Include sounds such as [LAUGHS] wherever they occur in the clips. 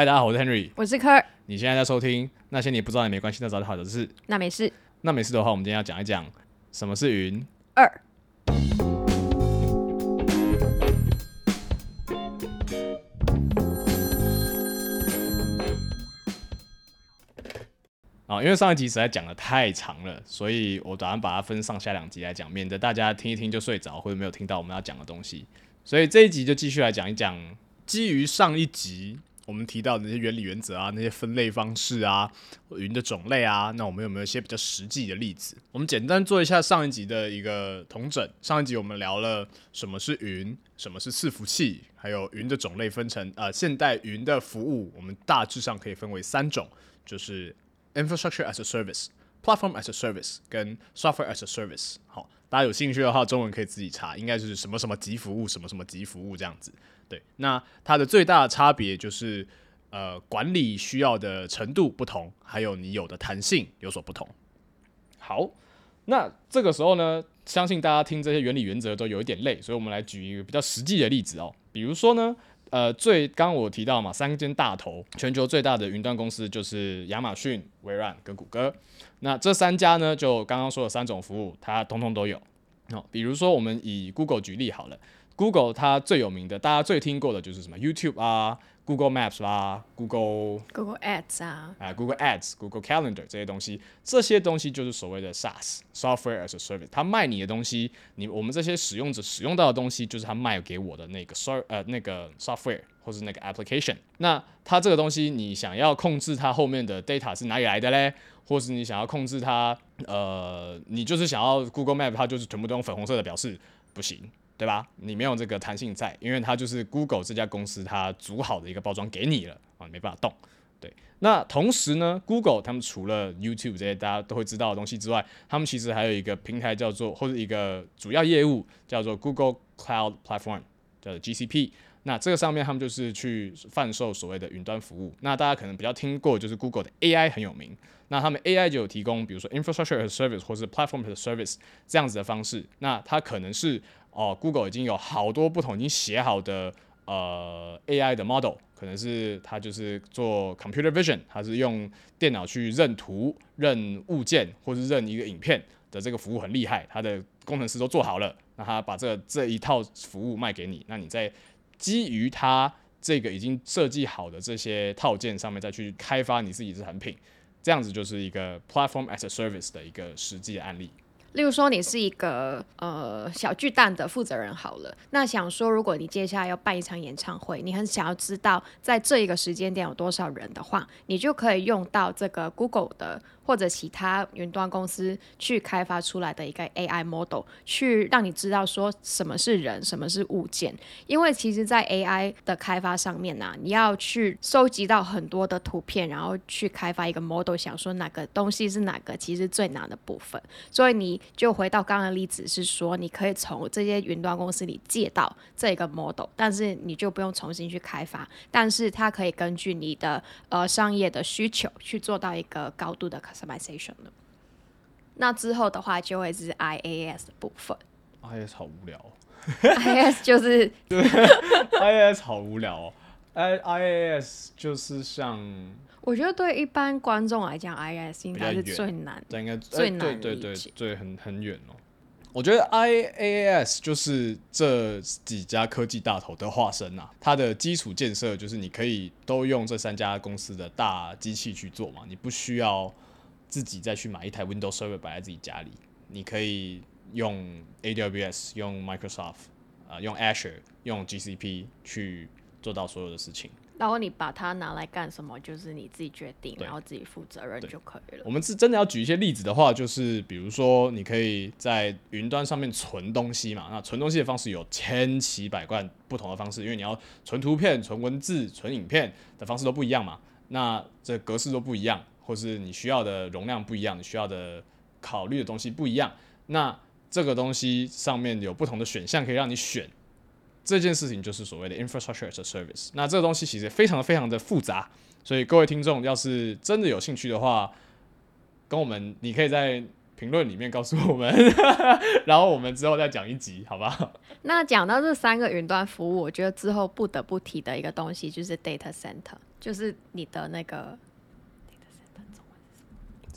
嗨，大家好，我是 Henry。我是科尔，你现在在收听那些你不知道也没关系，那早就好的事。那没事。那没事的话，我们今天要讲一讲什么是云。二，啊，因为上一集实在讲的太长了，所以我打算把它分上下两集来讲，免得大家听一听就睡着或者没有听到我们要讲的东西。所以这一集就继续来讲一讲基于上一集我们提到的那些原理原则啊，那些分类方式啊，云的种类啊，那我们有没有一些比较实际的例子？我们简单做一下上一集的一个同整。上一集我们聊了什么是云，什么是伺服器，还有云的种类分成呃，现代云的服务，我们大致上可以分为三种，就是 infrastructure as a service、platform as a service 跟 software as a service。好，大家有兴趣的话，中文可以自己查，应该是什么什么级服务，什么什么级服务这样子。对，那它的最大的差别就是，呃，管理需要的程度不同，还有你有的弹性有所不同。好，那这个时候呢，相信大家听这些原理原则都有一点累，所以我们来举一个比较实际的例子哦。比如说呢，呃，最刚刚我提到嘛，三间大头，全球最大的云端公司就是亚马逊、微软跟谷歌。那这三家呢，就刚刚说的三种服务，它通通都有。好、比如说我们以 Google 举例好了。Google 它最有名的，大家最听过的就是什么 YouTube 啊、Google Maps 啦、Google Google Ads 啊，啊、Google Ads、Google Calendar 这些东西，这些东西就是所谓的 SaaS（Software as a Service）。它卖你的东西，你我们这些使用者使用到的东西，就是它卖给我的那个 so 呃那个 software 或是那个 application。那它这个东西，你想要控制它后面的 data 是哪里来的嘞？或是你想要控制它，呃，你就是想要 Google Map 它就是全部都用粉红色的表示，不行。对吧？你没有这个弹性在，因为它就是 Google 这家公司它组好的一个包装给你了啊，没办法动。对，那同时呢，Google 他们除了 YouTube 这些大家都会知道的东西之外，他们其实还有一个平台叫做或者一个主要业务叫做 Google Cloud Platform，叫做 GCP。那这个上面他们就是去贩售所谓的云端服务。那大家可能比较听过就是 Google 的 AI 很有名，那他们 AI 就有提供比如说 Infrastructure service 或是 Platform as Service 这样子的方式。那它可能是哦，Google 已经有好多不同已经写好的呃 AI 的 model，可能是它就是做 computer vision，它是用电脑去认图、认物件或是认一个影片的这个服务很厉害，它的工程师都做好了，那他把这这一套服务卖给你，那你在基于它这个已经设计好的这些套件上面再去开发你自己的产品，这样子就是一个 platform as a service 的一个实际的案例。例如说你是一个呃小巨蛋的负责人好了，那想说如果你接下来要办一场演唱会，你很想要知道在这一个时间点有多少人的话，你就可以用到这个 Google 的或者其他云端公司去开发出来的一个 AI model，去让你知道说什么是人，什么是物件。因为其实，在 AI 的开发上面呢、你要去收集到很多的图片，然后去开发一个 model，想说哪个东西是哪个，其实最难的部分。所以你就回到刚刚的例子，是说你可以从这些云端公司里借到这个 model，但是你就不用重新去开发，但是它可以根据你的呃商业的需求去做到一个高度的 customization 的。那之后的话，就会是 IaaS 的部分。IAS 好无聊、哦、IaaS 就是 IAS 好无聊哦。I IAS [LAUGHS] 就是像，我觉得对一般观众来讲，IaaS 应该是最难。这应该哎最难对对对很很远哦。我觉得 IaaS 就是这几家科技大头的化身啊，它的基础建设就是你可以都用这三家公司的大机器去做嘛，你不需要自己再去买一台 Windows Server 摆在自己家里，你可以用 AWS、用 Microsoft 啊、用 Azure、用 GCP 去做到所有的事情。然后你把它拿来干什么，就是你自己决定，然后自己负责任就可以了。我们是真的要举一些例子的话，就是比如说，你可以在云端上面存东西嘛。那存东西的方式有千奇百怪不同的方式，因为你要存图片、存文字、存影片的方式都不一样嘛。那这格式都不一样，或是你需要的容量不一样，你需要的考虑的东西不一样。那这个东西上面有不同的选项可以让你选。这件事情就是所谓的 infrastructure as a service。那这个东西其实非常非常的复杂，所以各位听众要是真的有兴趣的话，跟我们你可以在评论里面告诉我们，[LAUGHS] 然后我们之后再讲一集，好吧？[LAUGHS] 那讲到这三个云端服务，我觉得之后不得不提的一个东西就是 data center。就是你的那个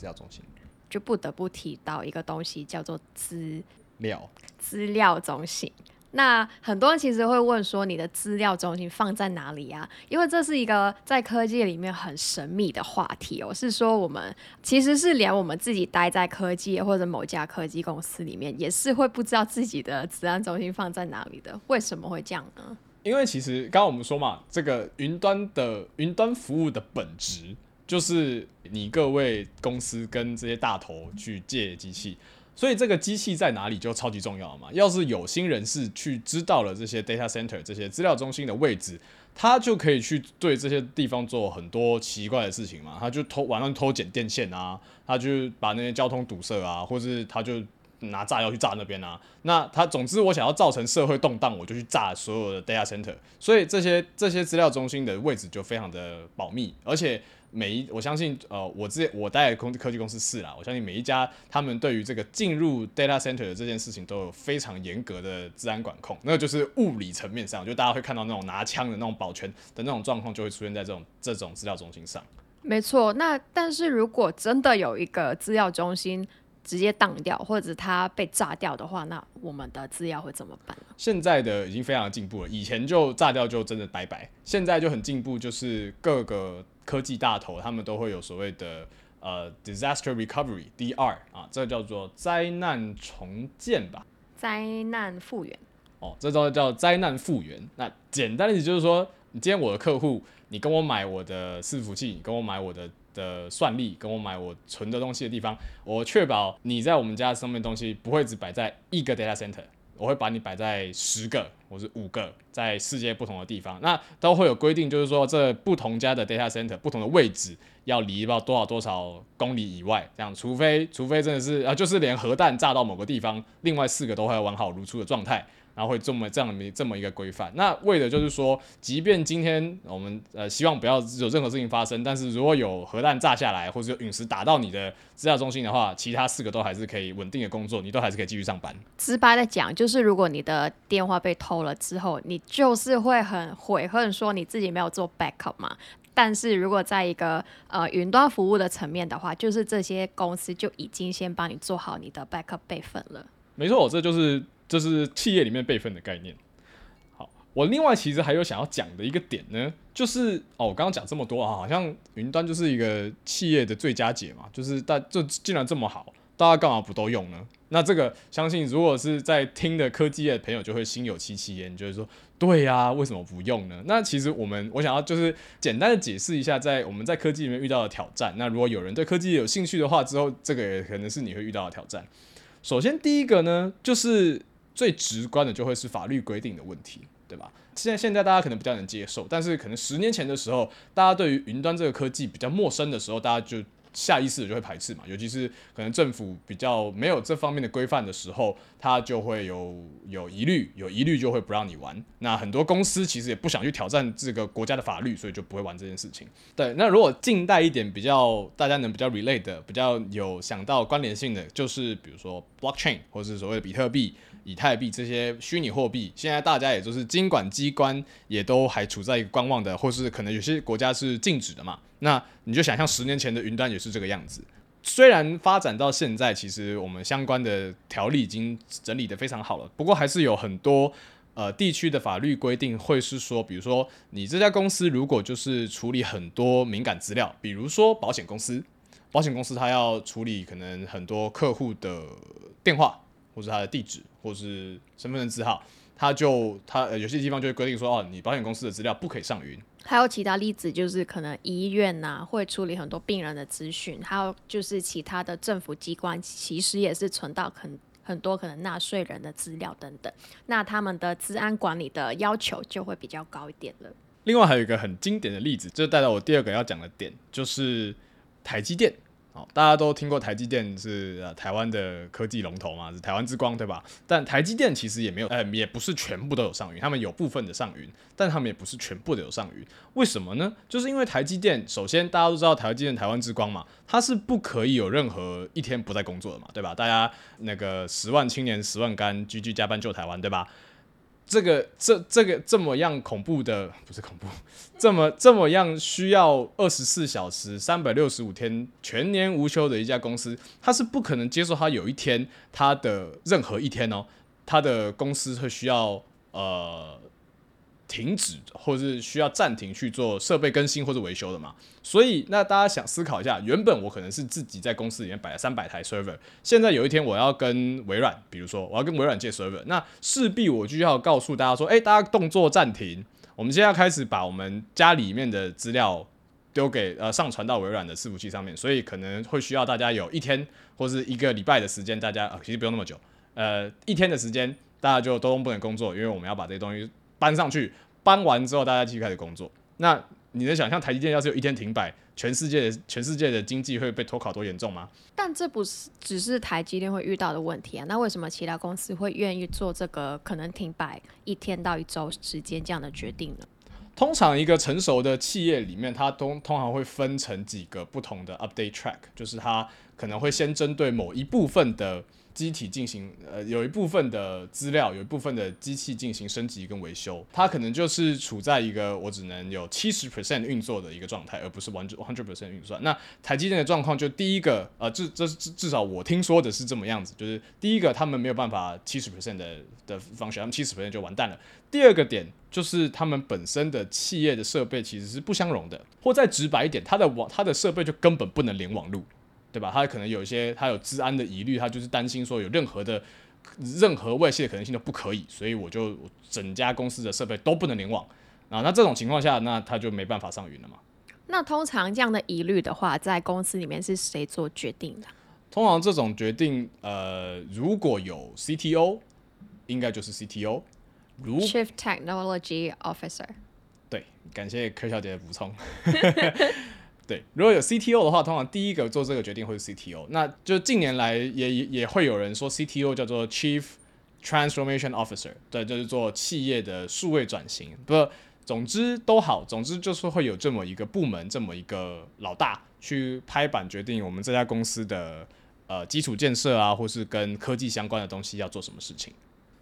资料中心就不得不提到一个东西叫做资料。资料中心。那很多人其实会问说，你的资料中心放在哪里啊？因为这是一个在科技里面很神秘的话题哦。是说我们其实是连我们自己待在科技或者某家科技公司里面，也是会不知道自己的资料中心放在哪里的。为什么会这样呢？因为其实刚刚我们说嘛，这个云端的云端服务的本质就是你各位公司跟这些大头去借机器，所以这个机器在哪里就超级重要嘛。要是有心人士去知道了这些 data center 这些资料中心的位置，他就可以去对这些地方做很多奇怪的事情嘛。他就偷晚上偷剪电线啊，他就把那些交通堵塞啊，或是他就拿炸药去炸那边啊。那他总之我想要造成社会动荡，我就去炸所有的 data center。所以这些这些资料中心的位置就非常的保密，而且每一我相信呃我之前我待的空科技公司是啦，我相信每一家他们对于这个进入 data center 的这件事情都有非常严格的治安管控，那就是物理层面上，就大家会看到那种拿枪的那种保全的那种状况就会出现在这种这种资料中心上。没错，那但是如果真的有一个资料中心直接当掉，或者它被炸掉的话，那我们的资料会怎么办呢？现在的已经非常进步了，以前就炸掉就真的拜拜，现在就很进步，就是各个科技大头他们都会有所谓的呃 disaster recovery DR 啊，这叫做灾难重建吧。灾难复原，哦，这招叫灾难复原。那简单的意思就是说，你今天我的客户，你跟我买我的伺服器，你跟我买我的的算力，跟我买我存的东西的地方，我确保你在我们家上面东西不会只摆在一个 data center，我会把你摆在十个或是五个，在世界不同的地方。那都会有规定，就是说这不同家的 data center 不同的位置要离到多少多少公里以外，这样，除非除非真的是啊，就是连核弹炸到某个地方，另外四个都会完好如初的状态。然后会这么这样的这么一个规范，那为的就是说，即便今天我们呃希望不要有任何事情发生，但是如果有核弹炸下来，或者有陨石打到你的资料中心的话，其他四个都还是可以稳定的工作，你都还是可以继续上班。直白的讲，就是如果你的电话被偷了之后，你就是会很悔恨，说你自己没有做 backup 嘛。但是如果在一个呃云端服务的层面的话，就是这些公司就已经先帮你做好你的 backup 备份了。没错，这就是这是企业里面备份的概念。好，我另外其实还有想要讲的一个点呢，就是哦，我刚刚讲这么多啊，好像云端就是一个企业的最佳解嘛，就是大就既然这么好，大家干嘛不都用呢？那这个相信如果是在听的科技业的朋友就会心有戚戚焉，就是说，对呀、为什么不用呢？那其实我们我想要就是简单的解释一下，在我们在科技里面遇到的挑战。那如果有人对科技有兴趣的话，之后这个也可能是你会遇到的挑战。首先第一个呢，就是最直观的就会是法律规定的问题，对吧？现在现在大家可能比较能接受，但是可能十年前的时候，大家对于云端这个科技比较陌生的时候，大家就下意识的就会排斥嘛，尤其是可能政府比较没有这方面的规范的时候，他就会有有疑虑，有疑虑就会不让你玩。那很多公司其实也不想去挑战这个国家的法律，所以就不会玩这件事情。对，那如果近代一点比较大家能比较 relate 的、比较有想到关联性的，就是比如说 blockchain 或是所谓的比特币、以太币这些虚拟货币，现在大家也就是监管机关也都还处在一个观望的，或是可能有些国家是禁止的嘛。那你就想象十年前的云端也是这个样子。虽然发展到现在，其实我们相关的条例已经整理的非常好了，不过还是有很多呃地区的法律规定会是说，比如说你这家公司如果就是处理很多敏感资料，比如说保险公司，保险公司它要处理可能很多客户的电话，或是他的地址，或是身份证字号，它就它、呃、有些地方就会规定说，哦，你保险公司的资料不可以上云。还有其他例子，就是可能医院呐、会处理很多病人的资讯，还有就是其他的政府机关，其实也是存到很很多可能纳税人的资料等等，那他们的治安管理的要求就会比较高一点了。另外还有一个很经典的例子，就带到我第二个要讲的点，就是台积电。好，大家都听过台积电是台湾的科技龙头嘛，是台湾之光，对吧？但台积电其实也没有，呃，也不是全部都有上云，他们有部分的上云，但他们也不是全部的有上云。为什么呢？就是因为台积电，首先大家都知道台积电台湾之光嘛，它是不可以有任何一天不在工作的嘛，对吧？大家那个十万青年十万干，居居加班救台湾，对吧？这个这这个这么样恐怖的不是恐怖，[LAUGHS] 这么这么样需要二十四小时、三百六十五天全年无休的一家公司，他是不可能接受他有一天他的任何一天哦，他的公司会需要呃。停止或是需要暂停去做设备更新或者维修的嘛？所以那大家想思考一下，原本我可能是自己在公司里面摆了三百台 server，现在有一天我要跟微软，比如说我要跟微软借 server，那势必我就要告诉大家说，哎，大家动作暂停，我们现在开始把我们家里面的资料丢给呃上传到微软的伺服器上面，所以可能会需要大家有一天或是一个礼拜的时间，大家啊其实不用那么久，呃一天的时间大家就都不能工作，因为我们要把这些东西。搬上去，搬完之后，大家继续开始工作。那你能想象台积电要是有一天停摆，全世界的全世界的经济会被拖垮多严重吗？但这不是只是台积电会遇到的问题啊。那为什么其他公司会愿意做这个可能停摆一天到一周时间这样的决定呢？通常一个成熟的企业里面，它通通常会分成几个不同的 update track，就是它可能会先针对某一部分的。机体进行呃有一部分的资料，有一部分的机器进行升级跟维修，它可能就是处在一个我只能有七十 percent 运作的一个状态，而不是完 one hundred percent 运算。那台积电的状况就第一个呃至这至至少我听说的是这么样子，就是第一个他们没有办法七十 percent 的的方学，他们七十 percent 就完蛋了。第二个点就是他们本身的企业的设备其实是不相容的，或再直白一点，它的网它的设备就根本不能连网路。对吧？他可能有一些，他有治安的疑虑，他就是担心说有任何的任何外泄的可能性都不可以，所以我就整家公司的设备都不能联网啊。那这种情况下，那他就没办法上云了嘛。那通常这样的疑虑的话，在公司里面是谁做决定的？通常这种决定，呃，如果有 CTO，应该就是 CTO，如 Chief Technology Officer。对，感谢柯小姐的补充。对，如果有 CTO 的话，通常第一个做这个决定会是 CTO。那就近年来也也会有人说 CTO 叫做 Chief Transformation Officer，对，就是做企业的数位转型。不，总之都好，总之就是会有这么一个部门，这么一个老大去拍板决定我们这家公司的呃基础建设啊，或是跟科技相关的东西要做什么事情。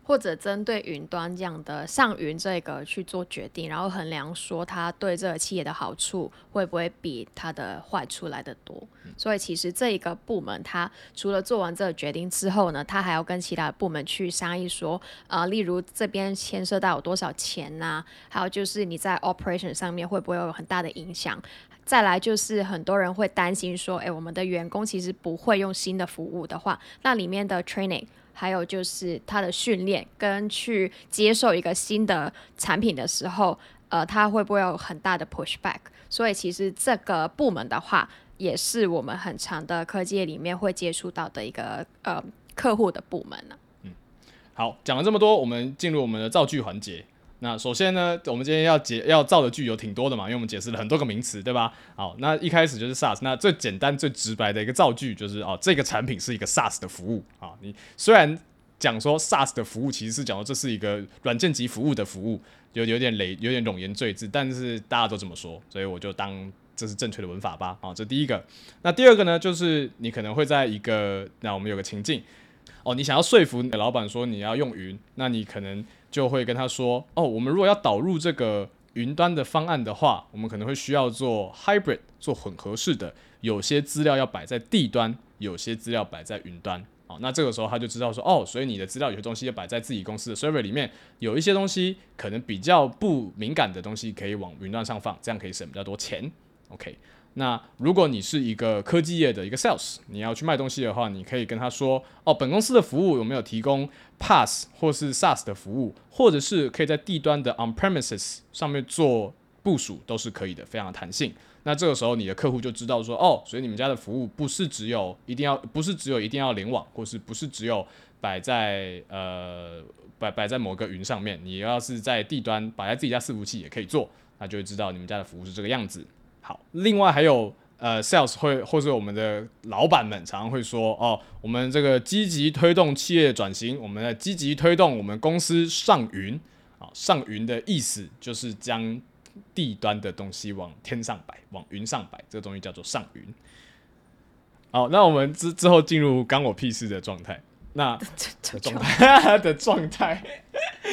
或者针对云端这样的上云这个去做决定，然后衡量说它对这个企业的好处会不会比它的坏处来的多。所以其实这一个部门，它除了做完这个决定之后呢，它还要跟其他的部门去商议说，呃，例如这边牵涉到有多少钱呐，还有就是你在 operation 上面会不会有很大的影响。再来就是很多人会担心说，诶，我们的员工其实不会用新的服务的话，那里面的 training。还有就是他的训练跟去接受一个新的产品的时候，呃，他会不会有很大的 pushback？所以其实这个部门的话，也是我们很长的科技里面会接触到的一个呃客户的部门呢。嗯，好，讲了这么多，我们进入我们的造句环节。那首先呢，我们今天要解要造的句有挺多的嘛，因为我们解释了很多个名词，对吧？好，那一开始就是 SaaS，那最简单最直白的一个造句就是哦，这个产品是一个 SaaS 的服务啊。你虽然讲说 SaaS 的服务其实是讲说这是一个软件级服务的服务，有有点累，有点冗言赘字，但是大家都这么说，所以我就当这是正确的文法吧。好，这第一个。那第二个呢，就是你可能会在一个那我们有个情境哦，你想要说服你的老板说你要用云，那你可能。就会跟他说：“哦，我们如果要导入这个云端的方案的话，我们可能会需要做 hybrid，做混合式的，有些资料要摆在地端，有些资料摆在云端。哦，那这个时候他就知道说，哦，所以你的资料有些东西要摆在自己公司的 server 里面，有一些东西可能比较不敏感的东西可以往云端上放，这样可以省比较多钱。OK。”那如果你是一个科技业的一个 sales，你要去卖东西的话，你可以跟他说：哦，本公司的服务有没有提供 pass 或是 SaaS 的服务，或者是可以在地端的 on premises 上面做部署，都是可以的，非常的弹性。那这个时候你的客户就知道说：哦，所以你们家的服务不是只有一定要，不是只有一定要联网，或是不是只有摆在呃摆摆在某个云上面，你要是在地端摆在自己家伺服器也可以做，那就会知道你们家的服务是这个样子。好，另外还有呃，sales 会或者我们的老板们常常会说哦，我们这个积极推动企业转型，我们在积极推动我们公司上云啊，上云的意思就是将地端的东西往天上摆，往云上摆，这个东西叫做上云。好，那我们之之后进入干我屁事的状态，那 [LAUGHS] 状态 [LAUGHS] 的状态。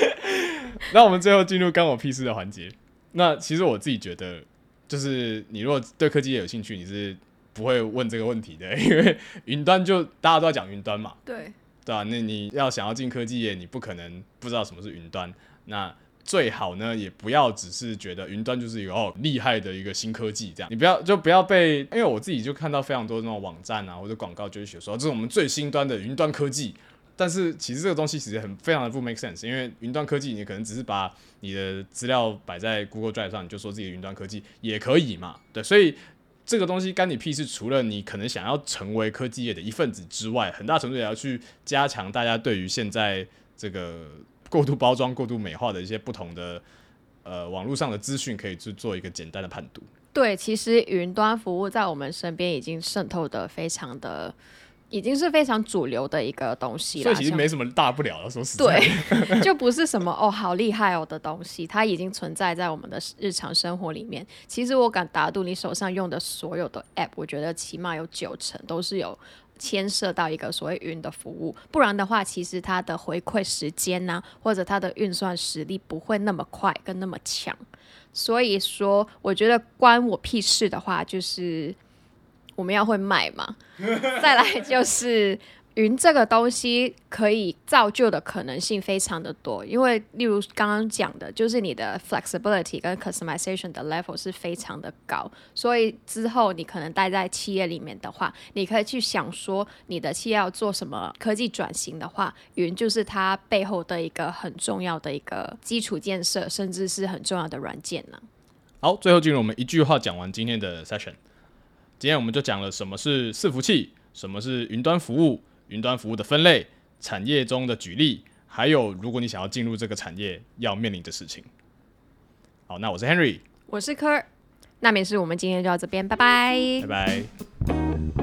[LAUGHS] 那我们最后进入干我屁事的环节。那其实我自己觉得，就是你如果对科技业有兴趣，你是不会问这个问题的，[LAUGHS] 因为云端就大家都在讲云端嘛，对，对啊，那你要想要进科技业，你不可能不知道什么是云端。那最好呢，也不要只是觉得云端就是一个哦厉害的一个新科技，这样你不要就不要被，因为我自己就看到非常多那种网站啊或者广告，就是写说这是我们最新端的云端科技。但是其实这个东西其实很非常的不 make sense，因为云端科技你可能只是把你的资料摆在 Google Drive 上，你就说自己的云端科技也可以嘛，对，所以这个东西干你屁事。除了你可能想要成为科技业的一份子之外，很大程度也要去加强大家对于现在这个过度包装、过度美化的一些不同的呃网络上的资讯，可以去做一个简单的判读。对，其实云端服务在我们身边已经渗透的非常的。已经是非常主流的一个东西了，所以其实没什么大不了的。说实在，对，[LAUGHS] 就不是什么哦好厉害哦的东西，它已经存在在我们的日常生活里面。其实我敢打赌，你手上用的所有的 App，我觉得起码有九成都是有牵涉到一个所谓云的服务。不然的话，其实它的回馈时间呢，或者它的运算实力不会那么快跟那么强。所以说，我觉得关我屁事的话，就是。我们要会卖嘛，[LAUGHS] 再来就是云这个东西可以造就的可能性非常的多，因为例如刚刚讲的，就是你的 flexibility 跟 customization 的 level 是非常的高，所以之后你可能待在企业里面的话，你可以去想说你的企业要做什么科技转型的话，云就是它背后的一个很重要的一个基础建设，甚至是很重要的软件呢。好，最后进入我们一句话讲完今天的 session。今天我们就讲了什么是伺服器，什么是云端服务，云端服务的分类，产业中的举例，还有如果你想要进入这个产业要面临的事情。好，那我是 Henry，我是科，那没事，我们今天就到这边，拜拜，拜拜。